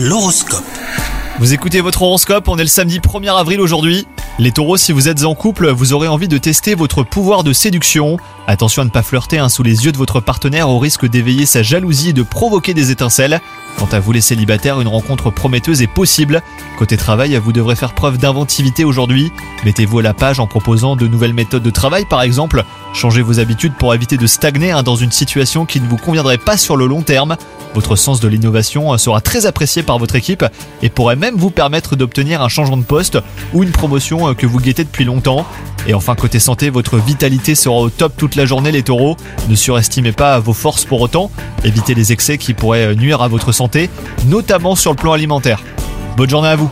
L'horoscope. Vous écoutez votre horoscope, on est le samedi 1er avril aujourd'hui. Les taureaux, si vous êtes en couple, vous aurez envie de tester votre pouvoir de séduction. Attention à ne pas flirter hein, sous les yeux de votre partenaire au risque d'éveiller sa jalousie et de provoquer des étincelles. Quant à vous les célibataires, une rencontre prometteuse est possible. Côté travail, vous devrez faire preuve d'inventivité aujourd'hui. Mettez-vous à la page en proposant de nouvelles méthodes de travail par exemple. Changez vos habitudes pour éviter de stagner hein, dans une situation qui ne vous conviendrait pas sur le long terme. Votre sens de l'innovation euh, sera très apprécié par votre équipe et pourrait même vous permettre d'obtenir un changement de poste ou une promotion euh, que vous guettez depuis longtemps. Et enfin côté santé, votre vitalité sera au top toute la journée les taureaux. Ne surestimez pas vos forces pour autant. Évitez les excès qui pourraient euh, nuire à votre santé, notamment sur le plan alimentaire. Bonne journée à vous